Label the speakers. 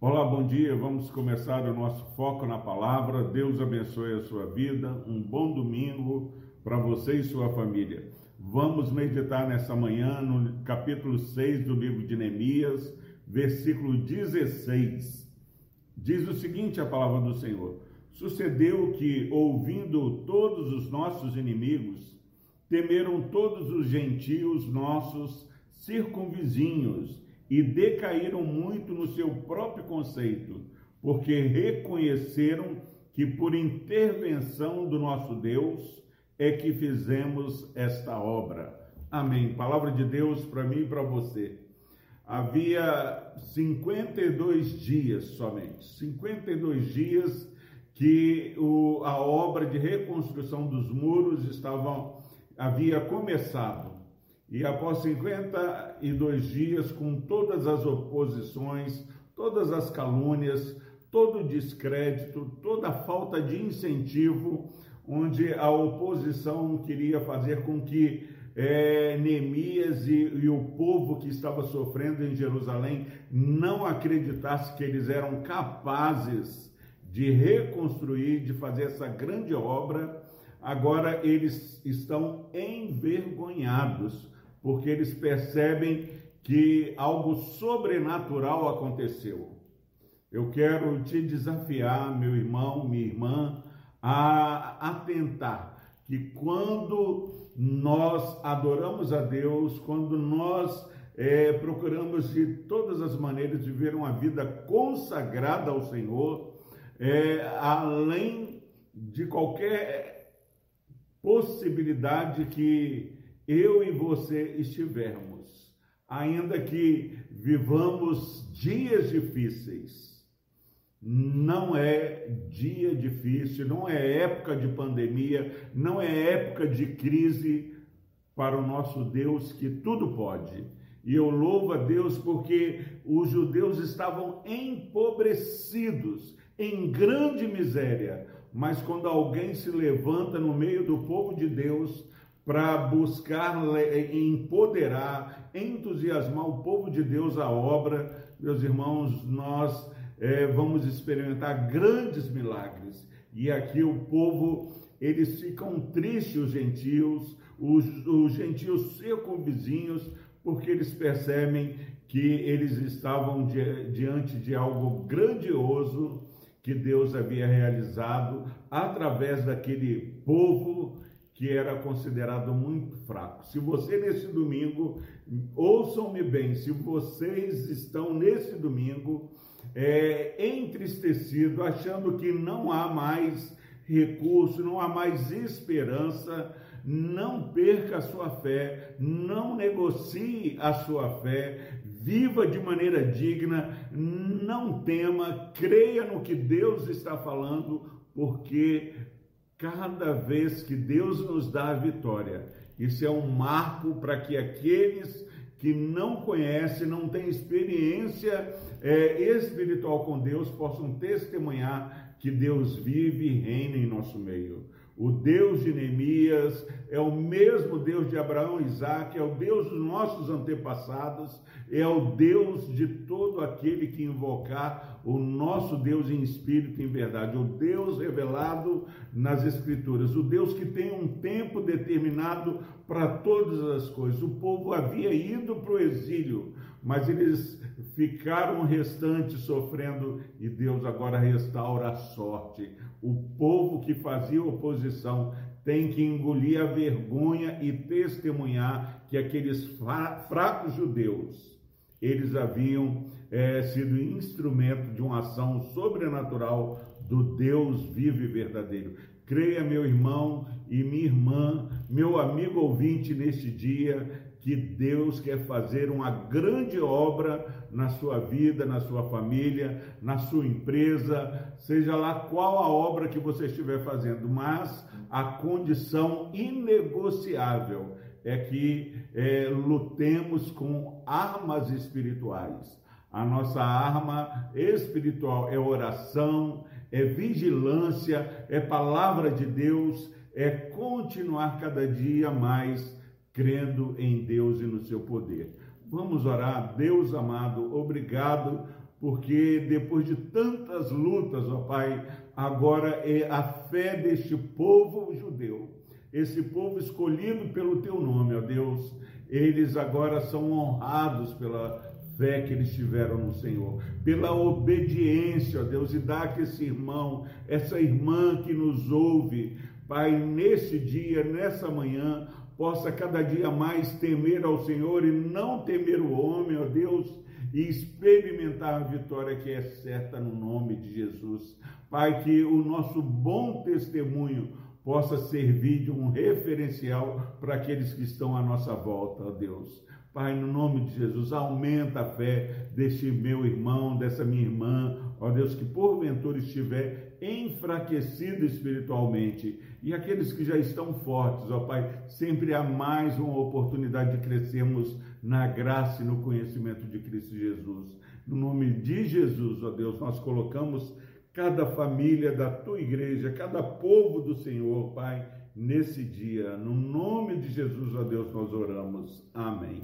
Speaker 1: Olá, bom dia. Vamos começar o nosso foco na palavra. Deus abençoe a sua vida. Um bom domingo para você e sua família. Vamos meditar nessa manhã no capítulo 6 do livro de Neemias, versículo 16. Diz o seguinte a palavra do Senhor: Sucedeu que, ouvindo todos os nossos inimigos, temeram todos os gentios nossos circunvizinhos e decaíram muito no seu próprio conceito, porque reconheceram que por intervenção do nosso Deus é que fizemos esta obra. Amém. Palavra de Deus para mim e para você. Havia 52 dias somente, 52 dias que o, a obra de reconstrução dos muros estava, havia começado. E após 52 dias, com todas as oposições, todas as calúnias, todo o descrédito, toda a falta de incentivo, onde a oposição queria fazer com que é, Neemias e, e, o povo que estava sofrendo em Jerusalém não acreditasse que eles eram capazes de reconstruir, de fazer essa grande obra, agora eles estão envergonhados, porque eles percebem que algo sobrenatural aconteceu. Eu quero te desafiar, meu irmão, minha irmã, a atentar que quando nós adoramos a Deus, quando nós é, procuramos de todas as maneiras viver uma vida consagrada ao Senhor, é, além de qualquer possibilidade que eu e você estivermos, ainda que vivamos dias difíceis, não é dia difícil, não é época de pandemia, não é época de crise para o nosso Deus que tudo pode. E eu louvo a Deus porque os judeus estavam empobrecidos, em grande miséria. Mas quando alguém se levanta no meio do povo de Deus para buscar empoderar, entusiasmar o povo de Deus à obra, meus irmãos, nós é, vamos experimentar grandes milagres. E aqui o povo, eles ficam tristes, os gentios, os, os gentios circunvizinhos, porque eles percebem que eles estavam di diante de algo grandioso que Deus havia realizado através daquele povo que era considerado muito fraco. Se você nesse domingo, ouçam-me bem, se vocês estão nesse domingo é, entristecido, achando que não há mais recurso, não há mais esperança, não perca a sua fé, não negocie a sua fé, viva de maneira digna, não tema, creia no que Deus está falando, porque cada vez que Deus nos dá a vitória, isso é um marco para que aqueles que não conhecem, não têm experiência é, espiritual com Deus, possam testemunhar que Deus vive e reina em nosso meio. O Deus de Neemias é o mesmo Deus de Abraão e Isaac, é o Deus dos nossos antepassados, é o Deus de todo aquele que invocar o nosso Deus em espírito e em verdade, o Deus revelado nas Escrituras, o Deus que tem um tempo determinado para todas as coisas. O povo havia ido para o exílio, mas eles ficaram restantes sofrendo e Deus agora restaura a sorte. O povo que fazia oposição tem que engolir a vergonha e testemunhar que aqueles fracos judeus eles haviam é, sido instrumento de uma ação sobrenatural do Deus vivo e verdadeiro. Creia, meu irmão e minha irmã, meu amigo ouvinte, neste dia, que Deus quer fazer uma grande obra na sua vida, na sua família, na sua empresa, seja lá qual a obra que você estiver fazendo, mas a condição inegociável é que é, lutemos com armas espirituais. A nossa arma espiritual é oração, é vigilância, é palavra de Deus, é continuar cada dia mais crendo em Deus e no seu poder. Vamos orar, Deus amado, obrigado, porque depois de tantas lutas, ó Pai, agora é a fé deste povo judeu, esse povo escolhido pelo teu nome, ó Deus, eles agora são honrados pela fé que eles tiveram no Senhor, pela obediência, ó Deus, e dá que esse irmão, essa irmã que nos ouve, Pai, nesse dia, nessa manhã, possa cada dia mais temer ao Senhor e não temer o homem, ó Deus, e experimentar a vitória que é certa no nome de Jesus. Pai, que o nosso bom testemunho possa servir de um referencial para aqueles que estão à nossa volta, ó Deus. Pai, no nome de Jesus, aumenta a fé deste meu irmão, dessa minha irmã, ó Deus, que porventura estiver enfraquecido espiritualmente. E aqueles que já estão fortes, ó Pai, sempre há mais uma oportunidade de crescermos na graça e no conhecimento de Cristo Jesus. No nome de Jesus, ó Deus, nós colocamos cada família da tua igreja, cada povo do Senhor, Pai, nesse dia. No nome de Jesus, ó Deus, nós oramos. Amém.